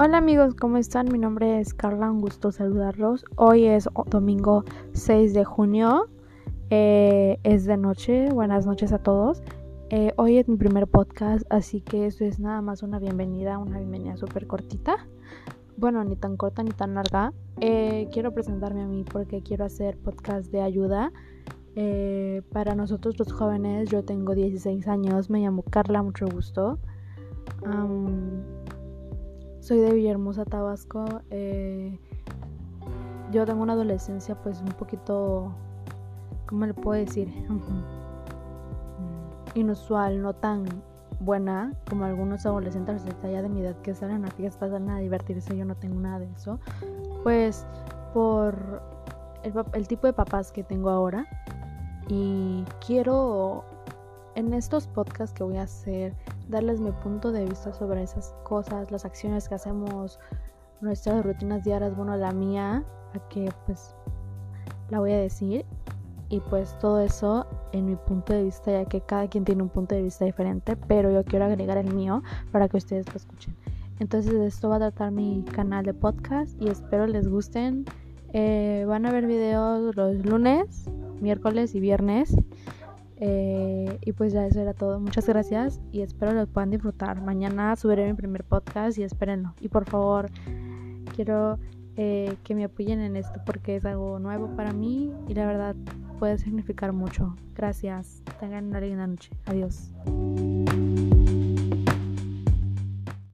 Hola amigos, ¿cómo están? Mi nombre es Carla, un gusto saludarlos. Hoy es domingo 6 de junio, eh, es de noche, buenas noches a todos. Eh, hoy es mi primer podcast, así que esto es nada más una bienvenida, una bienvenida súper cortita. Bueno, ni tan corta ni tan larga. Eh, quiero presentarme a mí porque quiero hacer podcast de ayuda. para nosotros los jóvenes, yo tengo 16 años, me llamo Carla, mucho gusto. Soy de Villahermosa, Tabasco. Eh, yo tengo una adolescencia pues un poquito, ¿cómo le puedo decir? Inusual, no tan buena como algunos adolescentes allá de mi edad que salen a fiestas, salen a divertirse. Yo no tengo nada de eso. Pues por el tipo de papás que tengo ahora. Y quiero en estos podcasts que voy a hacer darles mi punto de vista sobre esas cosas, las acciones que hacemos, nuestras rutinas diarias, bueno, la mía, a que pues la voy a decir y pues todo eso en mi punto de vista, ya que cada quien tiene un punto de vista diferente, pero yo quiero agregar el mío para que ustedes lo escuchen. Entonces de esto va a tratar mi canal de podcast y espero les gusten. Eh, van a ver videos los lunes, miércoles y viernes. Eh, y pues ya eso era todo. Muchas gracias y espero lo puedan disfrutar. Mañana subiré mi primer podcast y espérenlo. Y por favor, quiero eh, que me apoyen en esto porque es algo nuevo para mí y la verdad puede significar mucho. Gracias. Tengan una linda noche. Adiós.